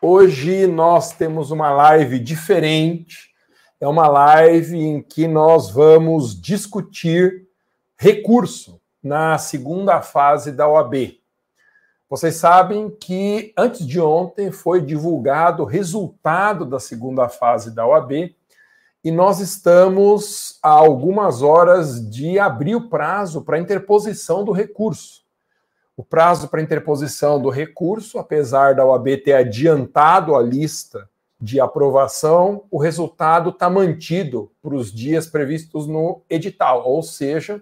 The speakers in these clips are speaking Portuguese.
Hoje nós temos uma live diferente. É uma live em que nós vamos discutir recurso na segunda fase da OAB. Vocês sabem que antes de ontem foi divulgado o resultado da segunda fase da OAB e nós estamos a algumas horas de abrir o prazo para interposição do recurso. O prazo para interposição do recurso, apesar da OAB ter adiantado a lista de aprovação, o resultado está mantido para os dias previstos no edital, ou seja,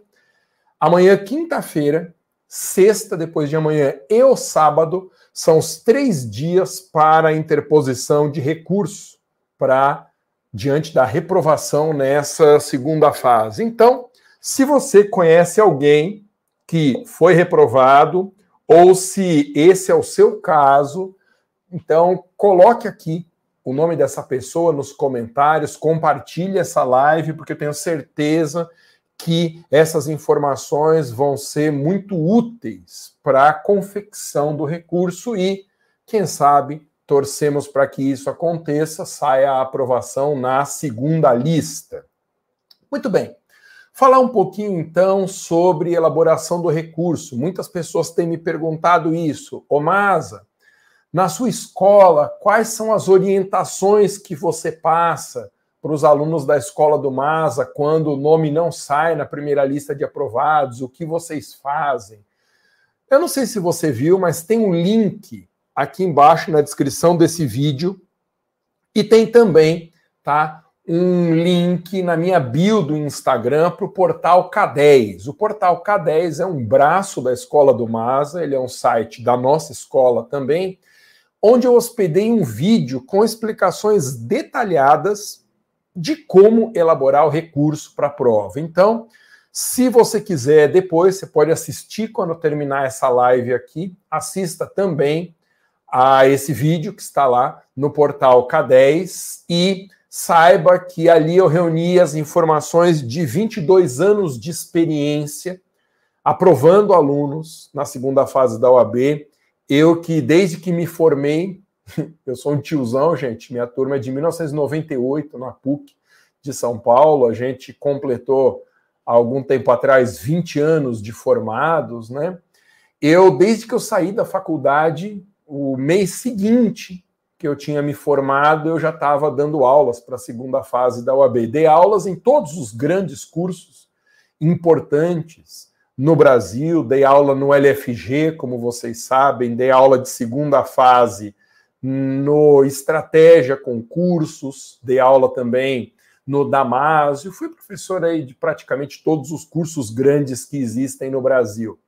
amanhã, quinta-feira, sexta, depois de amanhã e o sábado, são os três dias para interposição de recurso para diante da reprovação nessa segunda fase. Então, se você conhece alguém que foi reprovado, ou se esse é o seu caso, então coloque aqui o nome dessa pessoa nos comentários, compartilhe essa live, porque eu tenho certeza que essas informações vão ser muito úteis para a confecção do recurso e, quem sabe, torcemos para que isso aconteça, saia a aprovação na segunda lista. Muito bem. Falar um pouquinho então sobre elaboração do recurso. Muitas pessoas têm me perguntado isso. Ô Masa, na sua escola, quais são as orientações que você passa para os alunos da escola do Masa quando o nome não sai na primeira lista de aprovados? O que vocês fazem? Eu não sei se você viu, mas tem um link aqui embaixo na descrição desse vídeo e tem também, tá? Um link na minha bio do Instagram para o portal K10. O portal K10 é um braço da Escola do Masa, ele é um site da nossa escola também, onde eu hospedei um vídeo com explicações detalhadas de como elaborar o recurso para a prova. Então, se você quiser depois, você pode assistir quando terminar essa live aqui, assista também a esse vídeo que está lá no portal K10 e saiba que ali eu reuni as informações de 22 anos de experiência aprovando alunos na segunda fase da OAB. Eu que desde que me formei, eu sou um tiozão, gente, minha turma é de 1998 na PUC de São Paulo, a gente completou há algum tempo atrás 20 anos de formados, né? Eu desde que eu saí da faculdade, o mês seguinte que eu tinha me formado, eu já estava dando aulas para a segunda fase da UAB. Dei aulas em todos os grandes cursos importantes no Brasil, dei aula no LFG, como vocês sabem, dei aula de segunda fase no Estratégia Concursos, dei aula também no Damásio, fui professor aí de praticamente todos os cursos grandes que existem no Brasil.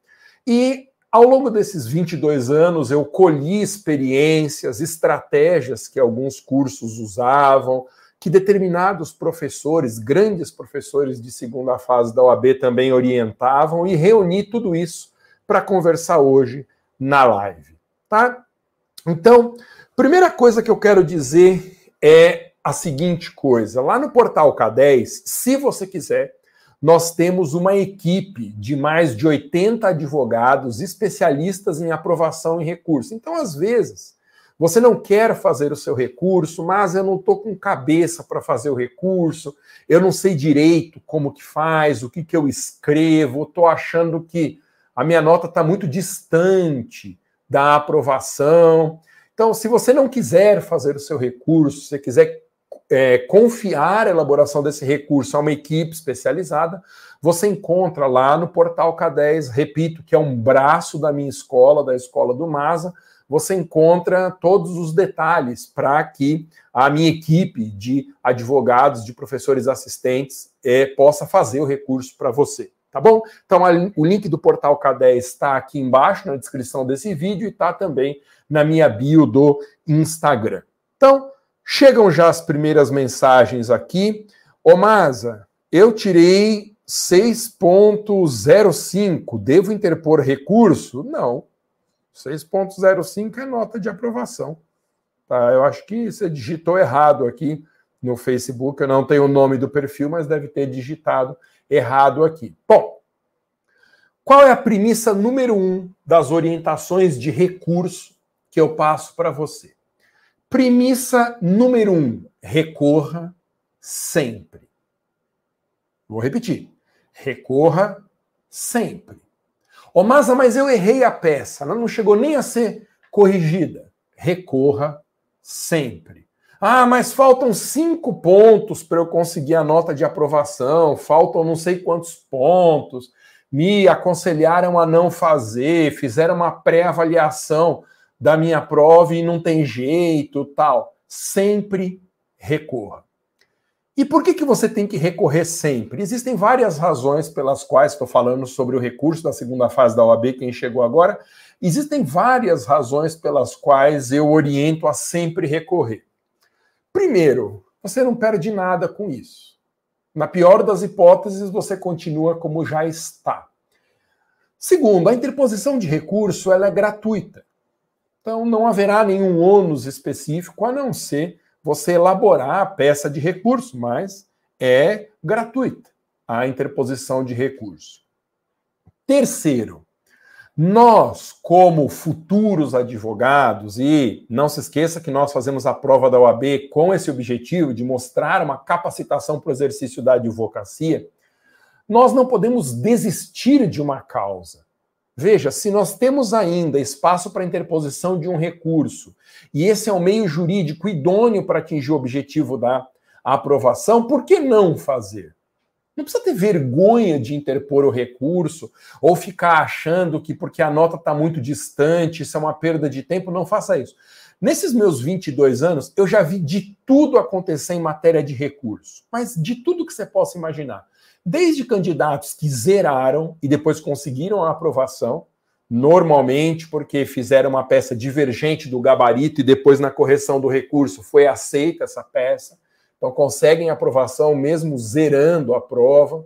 E ao longo desses 22 anos, eu colhi experiências, estratégias que alguns cursos usavam, que determinados professores, grandes professores de segunda fase da OAB também orientavam, e reuni tudo isso para conversar hoje na live, tá? Então, primeira coisa que eu quero dizer é a seguinte coisa: lá no portal K10, se você quiser, nós temos uma equipe de mais de 80 advogados especialistas em aprovação em recurso. Então, às vezes, você não quer fazer o seu recurso, mas eu não estou com cabeça para fazer o recurso, eu não sei direito como que faz, o que, que eu escrevo, estou achando que a minha nota está muito distante da aprovação. Então, se você não quiser fazer o seu recurso, se você quiser é, confiar a elaboração desse recurso a uma equipe especializada, você encontra lá no portal K10, repito, que é um braço da minha escola, da escola do Masa, você encontra todos os detalhes para que a minha equipe de advogados, de professores assistentes, é, possa fazer o recurso para você. Tá bom? Então, a, o link do portal K10 está aqui embaixo na descrição desse vídeo e está também na minha bio do Instagram. Então, Chegam já as primeiras mensagens aqui. Ô Masa, eu tirei 6.05, devo interpor recurso? Não. 6.05 é nota de aprovação. Tá? Eu acho que você digitou errado aqui no Facebook. Eu não tenho o nome do perfil, mas deve ter digitado errado aqui. Bom, qual é a premissa número um das orientações de recurso que eu passo para você? Premissa número um: recorra sempre. Vou repetir. Recorra sempre. Ô, Masa, mas eu errei a peça, ela não chegou nem a ser corrigida. Recorra sempre. Ah, mas faltam cinco pontos para eu conseguir a nota de aprovação, faltam não sei quantos pontos, me aconselharam a não fazer, fizeram uma pré-avaliação da minha prova e não tem jeito, tal. Sempre recorra. E por que, que você tem que recorrer sempre? Existem várias razões pelas quais estou falando sobre o recurso da segunda fase da OAB, quem chegou agora. Existem várias razões pelas quais eu oriento a sempre recorrer. Primeiro, você não perde nada com isso. Na pior das hipóteses, você continua como já está. Segundo, a interposição de recurso ela é gratuita. Então não haverá nenhum ônus específico, a não ser você elaborar a peça de recurso, mas é gratuita a interposição de recurso. Terceiro, nós, como futuros advogados, e não se esqueça que nós fazemos a prova da OAB com esse objetivo de mostrar uma capacitação para o exercício da advocacia, nós não podemos desistir de uma causa. Veja, se nós temos ainda espaço para interposição de um recurso, e esse é o meio jurídico idôneo para atingir o objetivo da aprovação, por que não fazer? Não precisa ter vergonha de interpor o recurso ou ficar achando que porque a nota está muito distante, isso é uma perda de tempo, não faça isso. Nesses meus 22 anos, eu já vi de tudo acontecer em matéria de recurso, mas de tudo que você possa imaginar desde candidatos que zeraram e depois conseguiram a aprovação, normalmente porque fizeram uma peça divergente do gabarito e depois na correção do recurso foi aceita essa peça, então conseguem aprovação mesmo zerando a prova,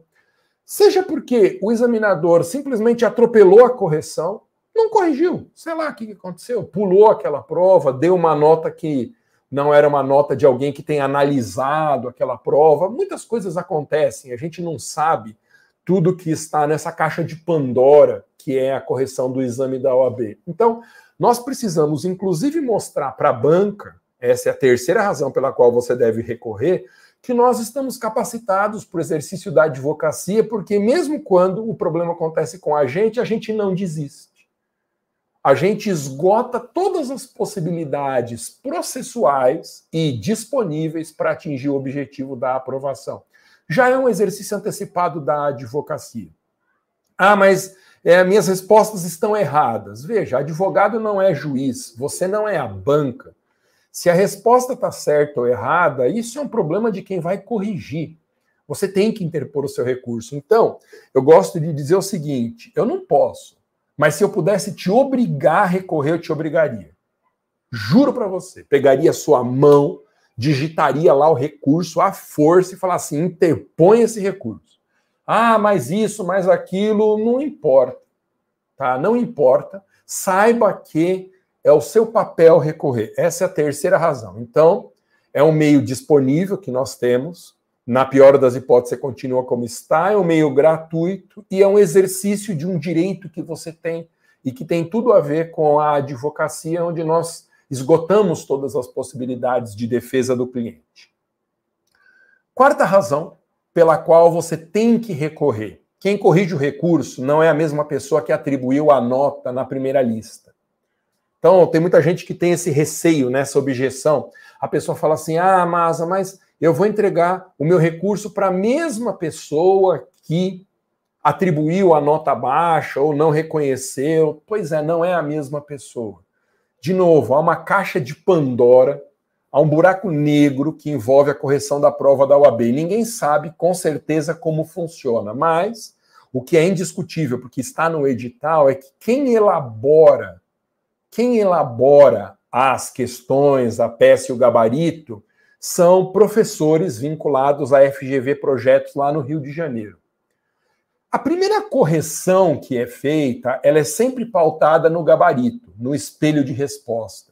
seja porque o examinador simplesmente atropelou a correção, não corrigiu, sei lá o que aconteceu, pulou aquela prova, deu uma nota que não era uma nota de alguém que tem analisado aquela prova. Muitas coisas acontecem, a gente não sabe tudo que está nessa caixa de Pandora, que é a correção do exame da OAB. Então, nós precisamos, inclusive, mostrar para a banca, essa é a terceira razão pela qual você deve recorrer, que nós estamos capacitados para o exercício da advocacia, porque mesmo quando o problema acontece com a gente, a gente não desiste a gente esgota todas as possibilidades processuais e disponíveis para atingir o objetivo da aprovação. Já é um exercício antecipado da advocacia. Ah, mas é, minhas respostas estão erradas. Veja, advogado não é juiz, você não é a banca. Se a resposta está certa ou errada, isso é um problema de quem vai corrigir. Você tem que interpor o seu recurso. Então, eu gosto de dizer o seguinte: eu não posso mas se eu pudesse te obrigar a recorrer, eu te obrigaria. Juro para você. Pegaria sua mão, digitaria lá o recurso à força e falar assim: interpõe esse recurso. Ah, mas isso, mas aquilo, não importa. Tá? Não importa. Saiba que é o seu papel recorrer. Essa é a terceira razão. Então, é um meio disponível que nós temos na pior das hipóteses, continua como está, é um meio gratuito e é um exercício de um direito que você tem e que tem tudo a ver com a advocacia, onde nós esgotamos todas as possibilidades de defesa do cliente. Quarta razão pela qual você tem que recorrer. Quem corrige o recurso não é a mesma pessoa que atribuiu a nota na primeira lista. Então, tem muita gente que tem esse receio, nessa objeção. A pessoa fala assim: ah, Masa, mas eu vou entregar o meu recurso para a mesma pessoa que atribuiu a nota baixa ou não reconheceu. Pois é, não é a mesma pessoa. De novo, há uma caixa de Pandora, há um buraco negro que envolve a correção da prova da UAB. Ninguém sabe com certeza como funciona, mas o que é indiscutível, porque está no edital, é que quem elabora, quem elabora as questões, a peça e o gabarito, são professores vinculados à FGV Projetos lá no Rio de Janeiro. A primeira correção que é feita, ela é sempre pautada no gabarito, no espelho de resposta.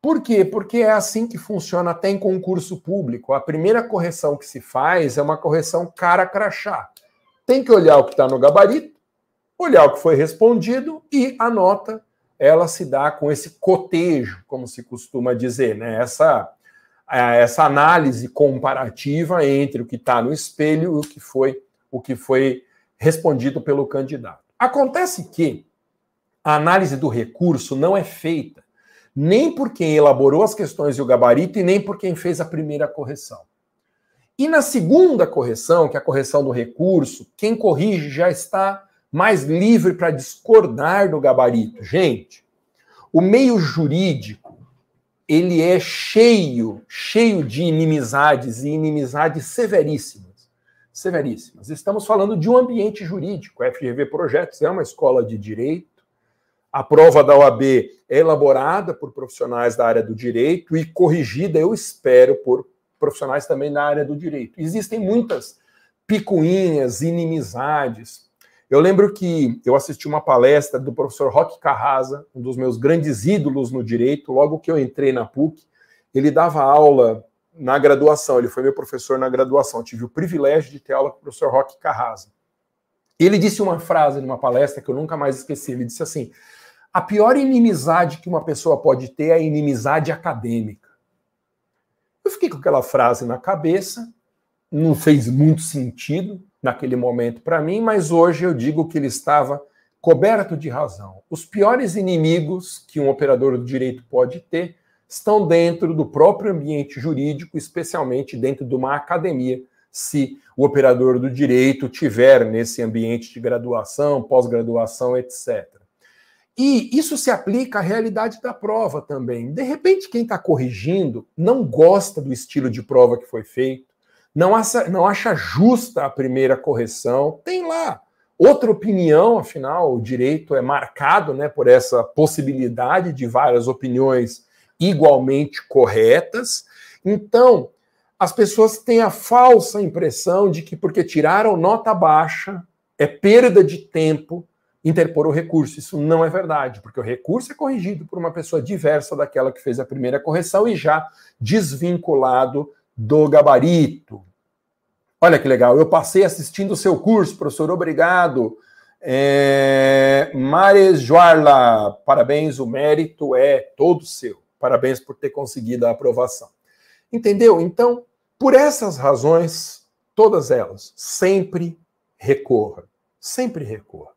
Por quê? Porque é assim que funciona até em concurso público. A primeira correção que se faz é uma correção cara crachá. Tem que olhar o que está no gabarito, olhar o que foi respondido e a nota ela se dá com esse cotejo, como se costuma dizer, né? Essa, essa análise comparativa entre o que está no espelho e o que foi o que foi respondido pelo candidato. Acontece que a análise do recurso não é feita nem por quem elaborou as questões e o gabarito e nem por quem fez a primeira correção. E na segunda correção, que é a correção do recurso, quem corrige já está mais livre para discordar do gabarito. Gente, o meio jurídico, ele é cheio, cheio de inimizades e inimizades severíssimas. Severíssimas. Estamos falando de um ambiente jurídico. A FGV Projetos é uma escola de direito. A prova da OAB é elaborada por profissionais da área do direito e corrigida, eu espero, por profissionais também da área do direito. Existem muitas picuinhas, inimizades, eu lembro que eu assisti uma palestra do professor Roque Carrasa, um dos meus grandes ídolos no direito, logo que eu entrei na PUC. Ele dava aula na graduação, ele foi meu professor na graduação. Eu tive o privilégio de ter aula com o professor Roque Carrasa. Ele disse uma frase numa palestra que eu nunca mais esqueci. Ele disse assim: a pior inimizade que uma pessoa pode ter é a inimizade acadêmica. Eu fiquei com aquela frase na cabeça, não fez muito sentido, naquele momento para mim, mas hoje eu digo que ele estava coberto de razão. Os piores inimigos que um operador do direito pode ter estão dentro do próprio ambiente jurídico, especialmente dentro de uma academia, se o operador do direito tiver nesse ambiente de graduação, pós-graduação, etc. E isso se aplica à realidade da prova também. De repente, quem está corrigindo não gosta do estilo de prova que foi feito, não acha, não acha justa a primeira correção, tem lá outra opinião, afinal, o direito é marcado né, por essa possibilidade de várias opiniões igualmente corretas. Então, as pessoas têm a falsa impressão de que porque tiraram nota baixa é perda de tempo interpor o recurso. Isso não é verdade, porque o recurso é corrigido por uma pessoa diversa daquela que fez a primeira correção e já desvinculado do gabarito. Olha que legal, eu passei assistindo o seu curso, professor, obrigado. É, Mares Joarla, parabéns, o mérito é todo seu. Parabéns por ter conseguido a aprovação. Entendeu? Então, por essas razões, todas elas, sempre recorra. Sempre recorra.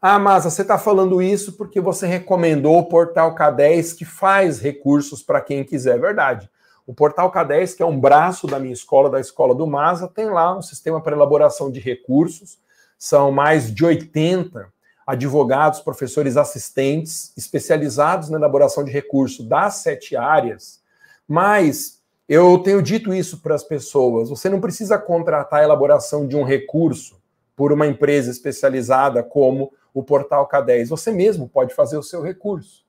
Ah, mas você está falando isso porque você recomendou o portal K10 que faz recursos para quem quiser. É verdade. O Portal K10, que é um braço da minha escola, da escola do MASA, tem lá um sistema para elaboração de recursos. São mais de 80 advogados, professores assistentes especializados na elaboração de recursos das sete áreas. Mas eu tenho dito isso para as pessoas: você não precisa contratar a elaboração de um recurso por uma empresa especializada como o Portal K10. Você mesmo pode fazer o seu recurso.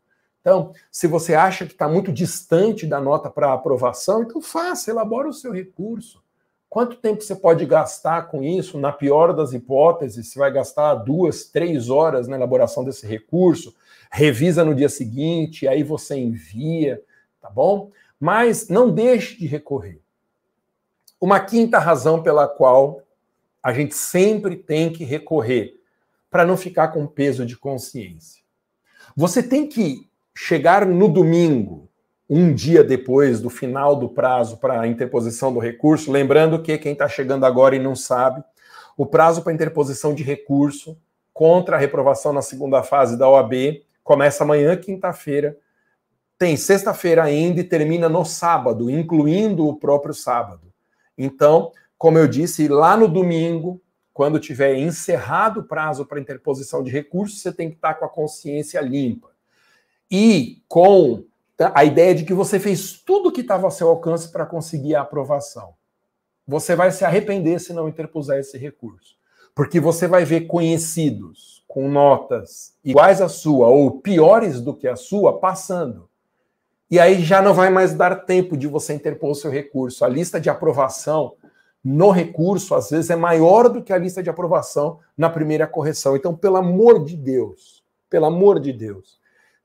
Então, se você acha que está muito distante da nota para aprovação, então faça, elabore o seu recurso. Quanto tempo você pode gastar com isso? Na pior das hipóteses, você vai gastar duas, três horas na elaboração desse recurso, revisa no dia seguinte, aí você envia, tá bom? Mas não deixe de recorrer. Uma quinta razão pela qual a gente sempre tem que recorrer, para não ficar com peso de consciência. Você tem que chegar no domingo, um dia depois do final do prazo para a interposição do recurso, lembrando que quem está chegando agora e não sabe, o prazo para interposição de recurso contra a reprovação na segunda fase da OAB começa amanhã, quinta-feira, tem sexta-feira ainda e termina no sábado, incluindo o próprio sábado. Então, como eu disse, lá no domingo, quando tiver encerrado o prazo para interposição de recurso, você tem que estar tá com a consciência limpa e com a ideia de que você fez tudo o que estava ao seu alcance para conseguir a aprovação. Você vai se arrepender se não interpuser esse recurso. Porque você vai ver conhecidos com notas iguais à sua ou piores do que a sua passando. E aí já não vai mais dar tempo de você interpor o seu recurso. A lista de aprovação no recurso, às vezes, é maior do que a lista de aprovação na primeira correção. Então, pelo amor de Deus, pelo amor de Deus,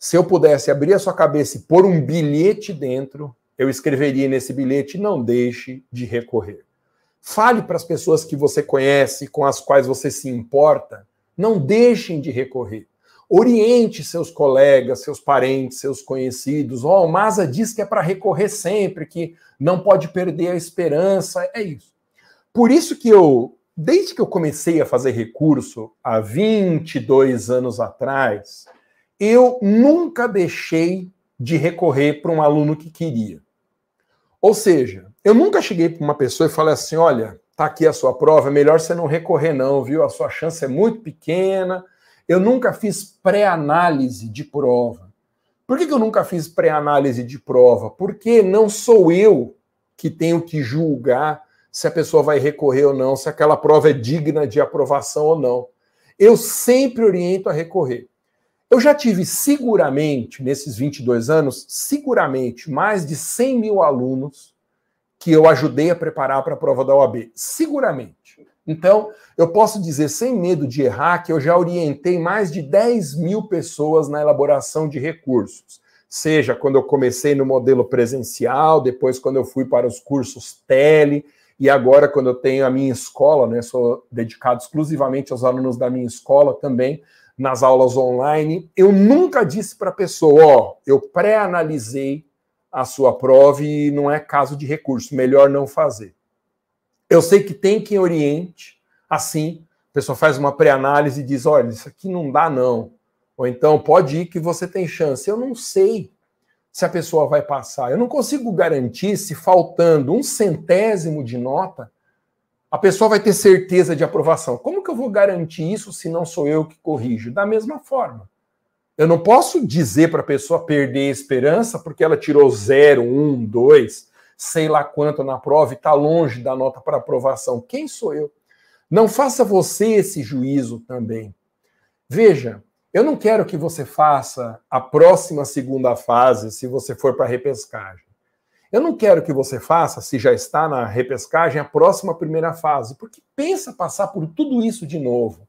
se eu pudesse abrir a sua cabeça e pôr um bilhete dentro, eu escreveria nesse bilhete: não deixe de recorrer. Fale para as pessoas que você conhece, com as quais você se importa, não deixem de recorrer. Oriente seus colegas, seus parentes, seus conhecidos. Oh, o Maza diz que é para recorrer sempre, que não pode perder a esperança. É isso. Por isso que eu, desde que eu comecei a fazer recurso há 22 anos atrás, eu nunca deixei de recorrer para um aluno que queria. Ou seja, eu nunca cheguei para uma pessoa e falei assim: olha, tá aqui a sua prova, é melhor você não recorrer, não, viu? A sua chance é muito pequena. Eu nunca fiz pré-análise de prova. Por que, que eu nunca fiz pré-análise de prova? Porque não sou eu que tenho que julgar se a pessoa vai recorrer ou não, se aquela prova é digna de aprovação ou não. Eu sempre oriento a recorrer. Eu já tive seguramente, nesses 22 anos, seguramente mais de 100 mil alunos que eu ajudei a preparar para a prova da OAB. Seguramente. Então, eu posso dizer sem medo de errar que eu já orientei mais de 10 mil pessoas na elaboração de recursos. Seja quando eu comecei no modelo presencial, depois quando eu fui para os cursos tele, e agora quando eu tenho a minha escola, né, sou dedicado exclusivamente aos alunos da minha escola também, nas aulas online, eu nunca disse para a pessoa, ó, eu pré-analisei a sua prova e não é caso de recurso, melhor não fazer. Eu sei que tem quem oriente, assim, a pessoa faz uma pré-análise e diz, olha, isso aqui não dá não. Ou então, pode ir que você tem chance. Eu não sei se a pessoa vai passar. Eu não consigo garantir se faltando um centésimo de nota, a pessoa vai ter certeza de aprovação. Como que eu vou garantir isso se não sou eu que corrijo? Da mesma forma. Eu não posso dizer para a pessoa perder a esperança porque ela tirou 0, 1, 2, sei lá quanto na prova e está longe da nota para aprovação. Quem sou eu? Não faça você esse juízo também. Veja, eu não quero que você faça a próxima segunda fase se você for para a repescagem. Eu não quero que você faça, se já está na repescagem, a próxima primeira fase, porque pensa passar por tudo isso de novo.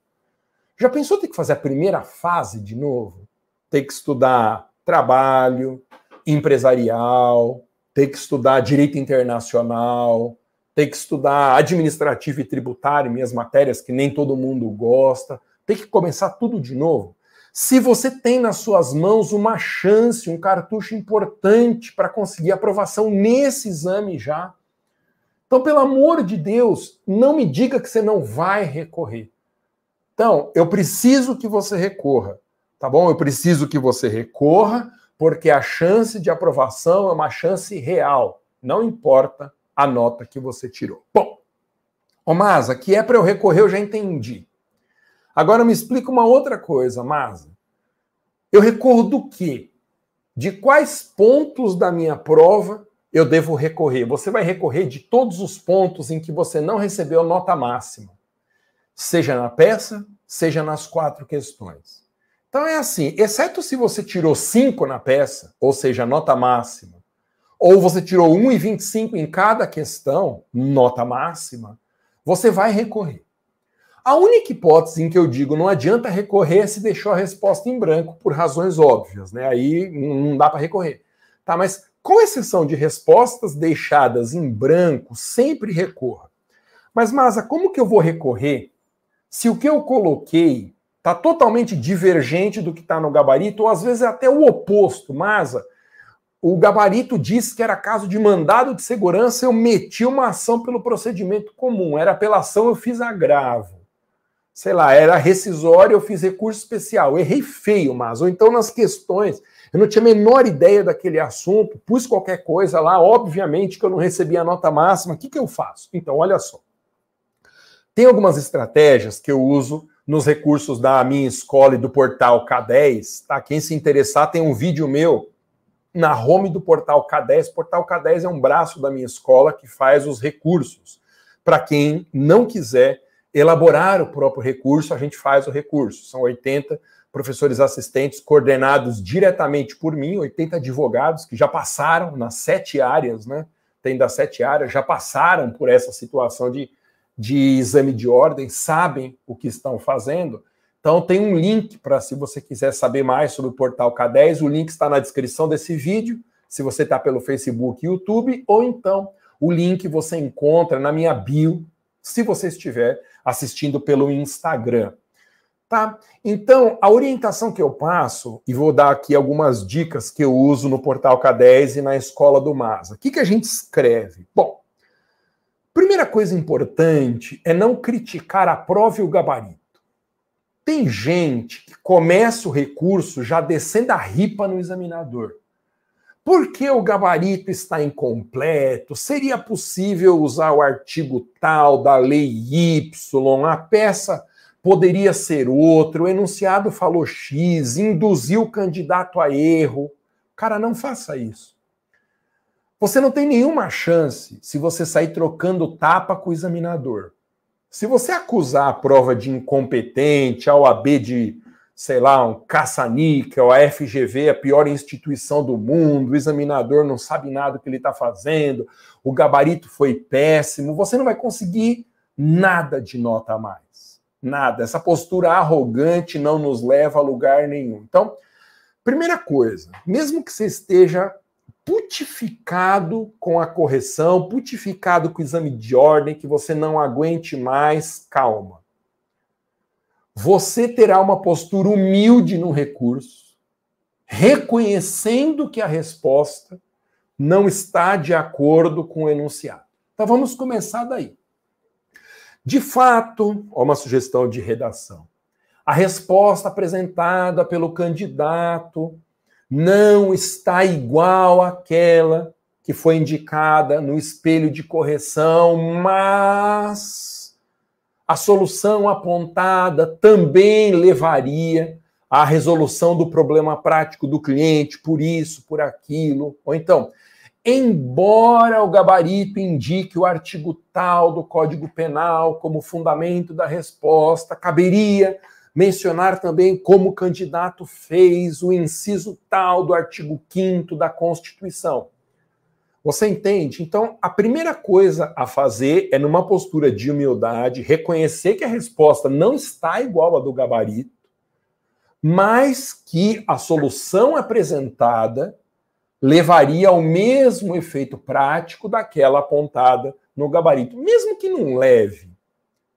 Já pensou ter que fazer a primeira fase de novo? Ter que estudar trabalho, empresarial, ter que estudar direito internacional, ter que estudar administrativo e tributário, minhas matérias que nem todo mundo gosta, ter que começar tudo de novo. Se você tem nas suas mãos uma chance, um cartucho importante para conseguir aprovação nesse exame já. Então, pelo amor de Deus, não me diga que você não vai recorrer. Então, eu preciso que você recorra, tá bom? Eu preciso que você recorra, porque a chance de aprovação é uma chance real, não importa a nota que você tirou. Bom, ô Masa, que é para eu recorrer, eu já entendi. Agora me explica uma outra coisa, Masa. Eu recorro do quê? De quais pontos da minha prova eu devo recorrer? Você vai recorrer de todos os pontos em que você não recebeu nota máxima, seja na peça, seja nas quatro questões. Então é assim, exceto se você tirou 5 na peça, ou seja, nota máxima, ou você tirou 1,25 em cada questão, nota máxima, você vai recorrer. A única hipótese em que eu digo não adianta recorrer se deixou a resposta em branco por razões óbvias, né? Aí não dá para recorrer. Tá, mas com exceção de respostas deixadas em branco, sempre recorra. Mas Masa, como que eu vou recorrer se o que eu coloquei está totalmente divergente do que está no gabarito, ou às vezes é até o oposto, Masa? O gabarito disse que era caso de mandado de segurança, eu meti uma ação pelo procedimento comum. Era apelação, eu fiz agravo sei lá, era rescisório, eu fiz recurso especial. errei feio, mas. Ou então nas questões, eu não tinha a menor ideia daquele assunto, pus qualquer coisa lá, obviamente que eu não recebi a nota máxima. O que, que eu faço? Então, olha só. Tem algumas estratégias que eu uso nos recursos da minha escola e do portal K10, tá? Quem se interessar, tem um vídeo meu na home do portal K10. O portal K10 é um braço da minha escola que faz os recursos. Para quem não quiser elaborar o próprio recurso, a gente faz o recurso. São 80 professores assistentes coordenados diretamente por mim, 80 advogados que já passaram nas sete áreas, né? Tem das sete áreas, já passaram por essa situação de, de exame de ordem, sabem o que estão fazendo. Então, tem um link para, se você quiser saber mais sobre o portal K10, o link está na descrição desse vídeo, se você está pelo Facebook e YouTube, ou então o link você encontra na minha bio, se você estiver assistindo pelo Instagram. Tá? Então, a orientação que eu passo, e vou dar aqui algumas dicas que eu uso no Portal K10 e na Escola do Masa. O que, que a gente escreve? Bom, primeira coisa importante é não criticar a prova e o gabarito. Tem gente que começa o recurso já descendo a ripa no examinador. Por que o gabarito está incompleto? Seria possível usar o artigo tal da lei Y? A peça poderia ser outro, o enunciado falou X, induziu o candidato a erro. Cara, não faça isso. Você não tem nenhuma chance se você sair trocando tapa com o examinador. Se você acusar a prova de incompetente, a OAB de sei lá, um caça-níquel, a FGV, a pior instituição do mundo, o examinador não sabe nada do que ele está fazendo, o gabarito foi péssimo, você não vai conseguir nada de nota a mais. Nada. Essa postura arrogante não nos leva a lugar nenhum. Então, primeira coisa, mesmo que você esteja putificado com a correção, putificado com o exame de ordem, que você não aguente mais, calma você terá uma postura humilde no recurso, reconhecendo que a resposta não está de acordo com o enunciado. Então vamos começar daí. De fato, ó uma sugestão de redação. A resposta apresentada pelo candidato não está igual àquela que foi indicada no espelho de correção, mas a solução apontada também levaria à resolução do problema prático do cliente, por isso, por aquilo. Ou então, embora o gabarito indique o artigo tal do Código Penal como fundamento da resposta, caberia mencionar também como o candidato fez o inciso tal do artigo 5 da Constituição. Você entende? Então, a primeira coisa a fazer é, numa postura de humildade, reconhecer que a resposta não está igual à do gabarito, mas que a solução apresentada levaria ao mesmo efeito prático daquela apontada no gabarito, mesmo que não leve.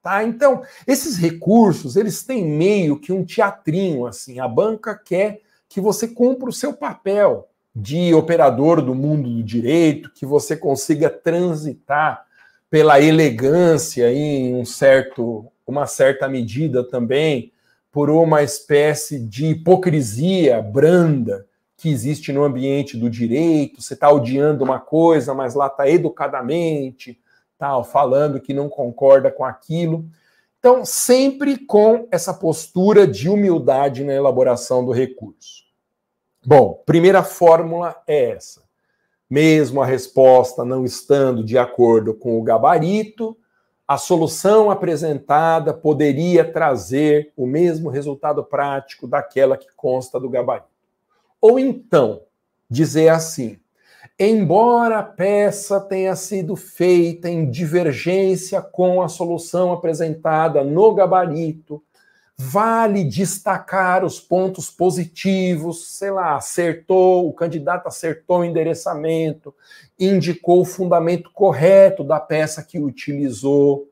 Tá? Então, esses recursos, eles têm meio que um teatrinho assim. A banca quer que você cumpra o seu papel de operador do mundo do direito, que você consiga transitar pela elegância em um certo, uma certa medida também, por uma espécie de hipocrisia branda que existe no ambiente do direito. Você está odiando uma coisa, mas lá está educadamente, tal, falando que não concorda com aquilo. Então, sempre com essa postura de humildade na elaboração do recurso. Bom, primeira fórmula é essa. Mesmo a resposta não estando de acordo com o gabarito, a solução apresentada poderia trazer o mesmo resultado prático daquela que consta do gabarito. Ou então, dizer assim: embora a peça tenha sido feita em divergência com a solução apresentada no gabarito, Vale destacar os pontos positivos, sei lá, acertou, o candidato acertou o endereçamento, indicou o fundamento correto da peça que utilizou,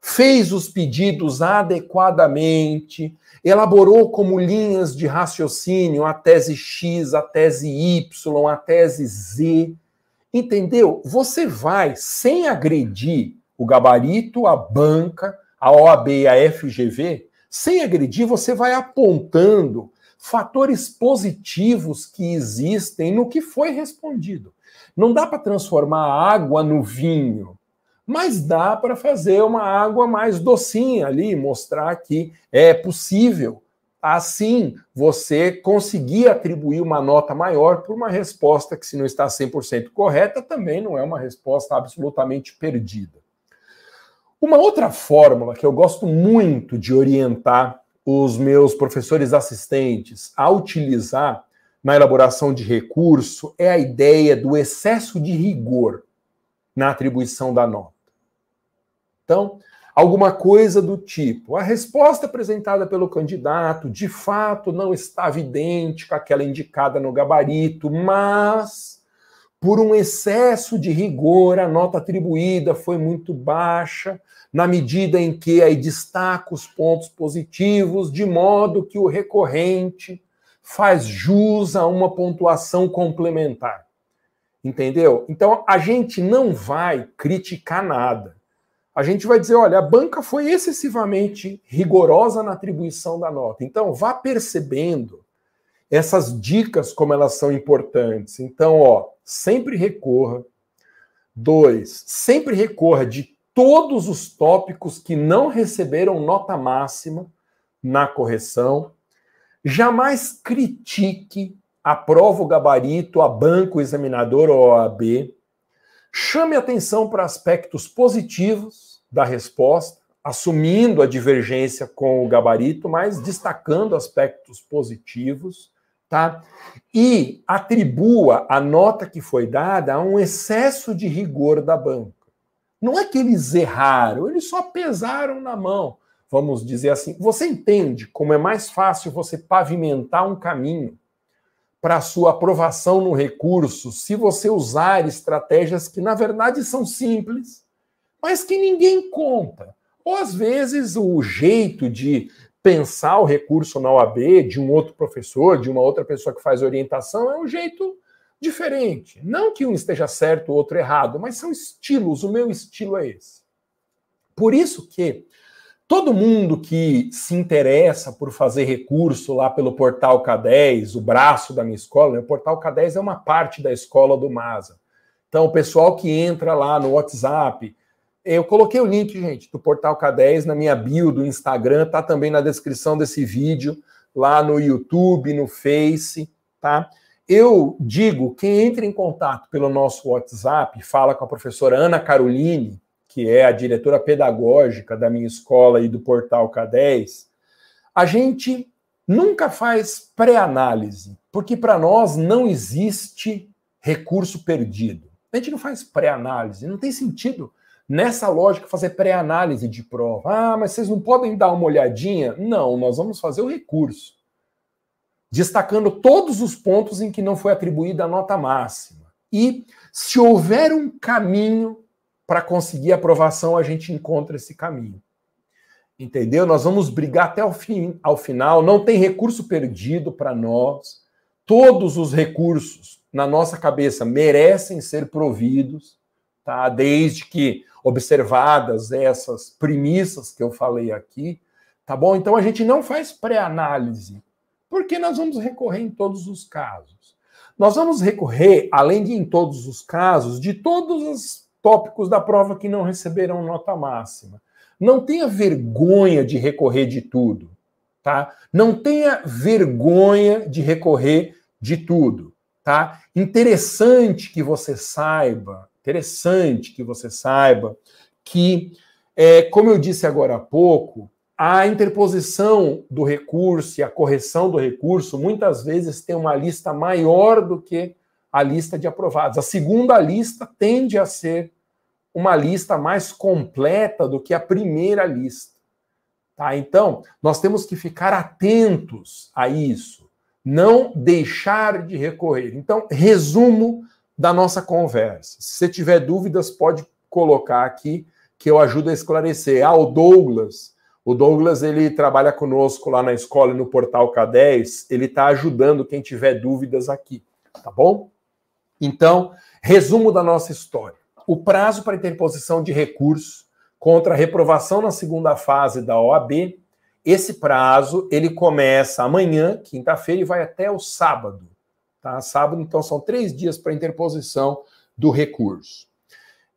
fez os pedidos adequadamente, elaborou como linhas de raciocínio a tese X, a tese Y, a tese Z. Entendeu? Você vai, sem agredir o gabarito, a banca, a OAB e a FGV, sem agredir, você vai apontando fatores positivos que existem no que foi respondido. Não dá para transformar água no vinho, mas dá para fazer uma água mais docinha ali, mostrar que é possível. Assim, você conseguir atribuir uma nota maior por uma resposta que, se não está 100% correta, também não é uma resposta absolutamente perdida. Uma outra fórmula que eu gosto muito de orientar os meus professores assistentes a utilizar na elaboração de recurso é a ideia do excesso de rigor na atribuição da nota. Então, alguma coisa do tipo: a resposta apresentada pelo candidato de fato não estava idêntica àquela indicada no gabarito, mas por um excesso de rigor, a nota atribuída foi muito baixa, na medida em que aí destaca os pontos positivos, de modo que o recorrente faz jus a uma pontuação complementar. Entendeu? Então a gente não vai criticar nada. A gente vai dizer, olha, a banca foi excessivamente rigorosa na atribuição da nota. Então vá percebendo essas dicas como elas são importantes. Então, ó, sempre recorra. Dois, sempre recorra de todos os tópicos que não receberam nota máxima na correção. Jamais critique, aprova o gabarito, a banco, o examinador ou a OAB. Chame atenção para aspectos positivos da resposta, assumindo a divergência com o gabarito, mas destacando aspectos positivos tá? E atribua a nota que foi dada a um excesso de rigor da banca. Não é que eles erraram, eles só pesaram na mão. Vamos dizer assim. Você entende como é mais fácil você pavimentar um caminho para sua aprovação no recurso se você usar estratégias que, na verdade, são simples, mas que ninguém conta. Ou às vezes o jeito de pensar o recurso na OAB de um outro professor, de uma outra pessoa que faz orientação, é um jeito diferente. Não que um esteja certo, o outro errado, mas são estilos. O meu estilo é esse. Por isso que todo mundo que se interessa por fazer recurso lá pelo Portal K10, o braço da minha escola, né? o Portal K10 é uma parte da escola do MASA. Então, o pessoal que entra lá no WhatsApp, eu coloquei o link, gente, do Portal K10 na minha bio do Instagram, tá também na descrição desse vídeo, lá no YouTube, no Face, tá? Eu digo, quem entra em contato pelo nosso WhatsApp, fala com a professora Ana Caroline, que é a diretora pedagógica da minha escola e do Portal K10, a gente nunca faz pré-análise, porque para nós não existe recurso perdido. A gente não faz pré-análise, não tem sentido nessa lógica, fazer pré-análise de prova. Ah, mas vocês não podem dar uma olhadinha? Não, nós vamos fazer o recurso, destacando todos os pontos em que não foi atribuída a nota máxima. E se houver um caminho para conseguir aprovação, a gente encontra esse caminho. Entendeu? Nós vamos brigar até o fim, ao final. Não tem recurso perdido para nós. Todos os recursos na nossa cabeça merecem ser providos, tá? Desde que observadas essas premissas que eu falei aqui, tá bom? Então a gente não faz pré-análise, porque nós vamos recorrer em todos os casos. Nós vamos recorrer, além de em todos os casos, de todos os tópicos da prova que não receberam nota máxima. Não tenha vergonha de recorrer de tudo, tá? Não tenha vergonha de recorrer de tudo, tá? Interessante que você saiba interessante que você saiba que, é, como eu disse agora há pouco, a interposição do recurso e a correção do recurso muitas vezes tem uma lista maior do que a lista de aprovados. A segunda lista tende a ser uma lista mais completa do que a primeira lista. Tá? Então, nós temos que ficar atentos a isso, não deixar de recorrer. Então, resumo da nossa conversa. Se você tiver dúvidas, pode colocar aqui que eu ajudo a esclarecer. Ah, o Douglas, o Douglas ele trabalha conosco lá na escola e no portal K10, ele está ajudando quem tiver dúvidas aqui, tá bom? Então, resumo da nossa história. O prazo para interposição de recurso contra a reprovação na segunda fase da OAB, esse prazo ele começa amanhã, quinta-feira, e vai até o sábado, Tá? Sábado, então, são três dias para interposição do recurso.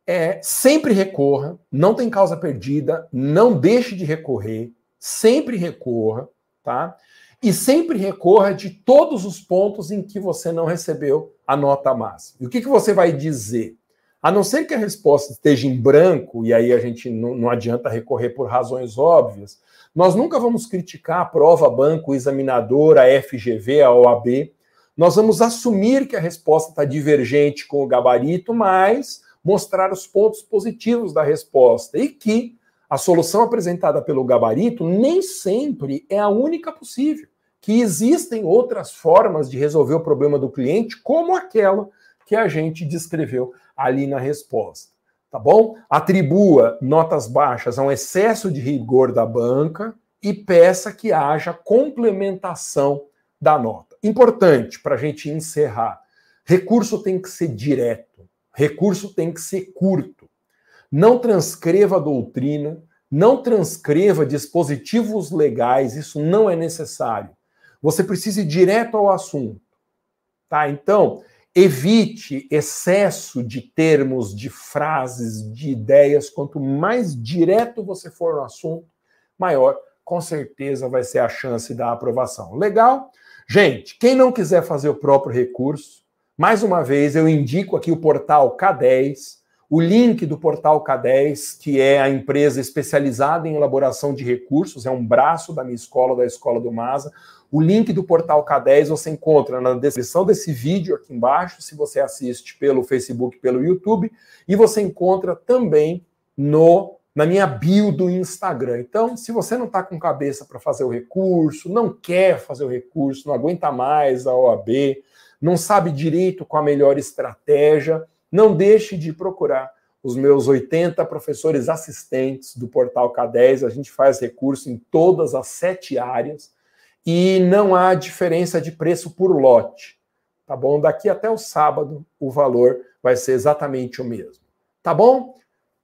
É, sempre recorra, não tem causa perdida, não deixe de recorrer, sempre recorra, tá? E sempre recorra de todos os pontos em que você não recebeu a nota máxima. E o que, que você vai dizer? A não ser que a resposta esteja em branco, e aí a gente não, não adianta recorrer por razões óbvias, nós nunca vamos criticar a prova, banco, examinador, a FGV, a OAB, nós vamos assumir que a resposta está divergente com o gabarito, mas mostrar os pontos positivos da resposta e que a solução apresentada pelo gabarito nem sempre é a única possível, que existem outras formas de resolver o problema do cliente, como aquela que a gente descreveu ali na resposta. Tá bom? Atribua notas baixas a um excesso de rigor da banca e peça que haja complementação da nota. Importante para a gente encerrar: recurso tem que ser direto, recurso tem que ser curto. Não transcreva a doutrina, não transcreva dispositivos legais, isso não é necessário. Você precisa ir direto ao assunto. Tá? Então, evite excesso de termos, de frases, de ideias. Quanto mais direto você for no assunto, maior com certeza vai ser a chance da aprovação. Legal? Gente, quem não quiser fazer o próprio recurso, mais uma vez eu indico aqui o portal K10, o link do portal K10, que é a empresa especializada em elaboração de recursos, é um braço da minha escola, da escola do Masa. O link do portal K10 você encontra na descrição desse vídeo aqui embaixo, se você assiste pelo Facebook, pelo YouTube, e você encontra também no na minha bio do Instagram. Então, se você não está com cabeça para fazer o recurso, não quer fazer o recurso, não aguenta mais a OAB, não sabe direito qual a melhor estratégia, não deixe de procurar os meus 80 professores assistentes do Portal K10. A gente faz recurso em todas as sete áreas e não há diferença de preço por lote. Tá bom? Daqui até o sábado, o valor vai ser exatamente o mesmo. Tá bom?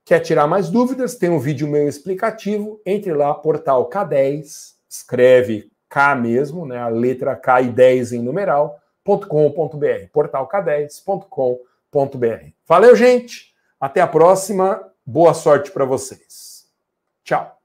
Quer tirar mais dúvidas? Tem um vídeo meu explicativo. Entre lá, portal K10, escreve K mesmo, né, a letra K e 10 em numeral, .com.br, portalk10.com.br. Valeu, gente! Até a próxima. Boa sorte para vocês. Tchau.